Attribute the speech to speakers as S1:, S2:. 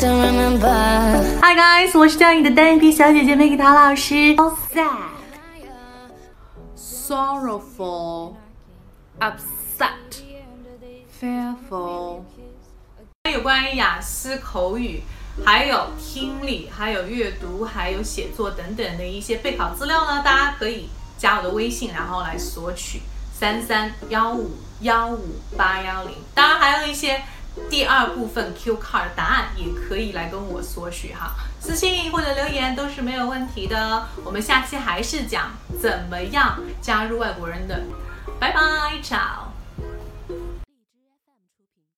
S1: Hi guys，我是教你的单眼皮小姐姐梅吉塔老师。Sad, sorrowful, upset, fearful。有关于雅思口语，还有听力，还有阅读，还有写作等等的一些备考资料呢，大家可以加我的微信，然后来索取三三幺五幺五八幺零。当然还有一些。第二部分 Q card 答案也可以来跟我索取哈，私信或者留言都是没有问题的。我们下期还是讲怎么样加入外国人的，拜拜，ciao。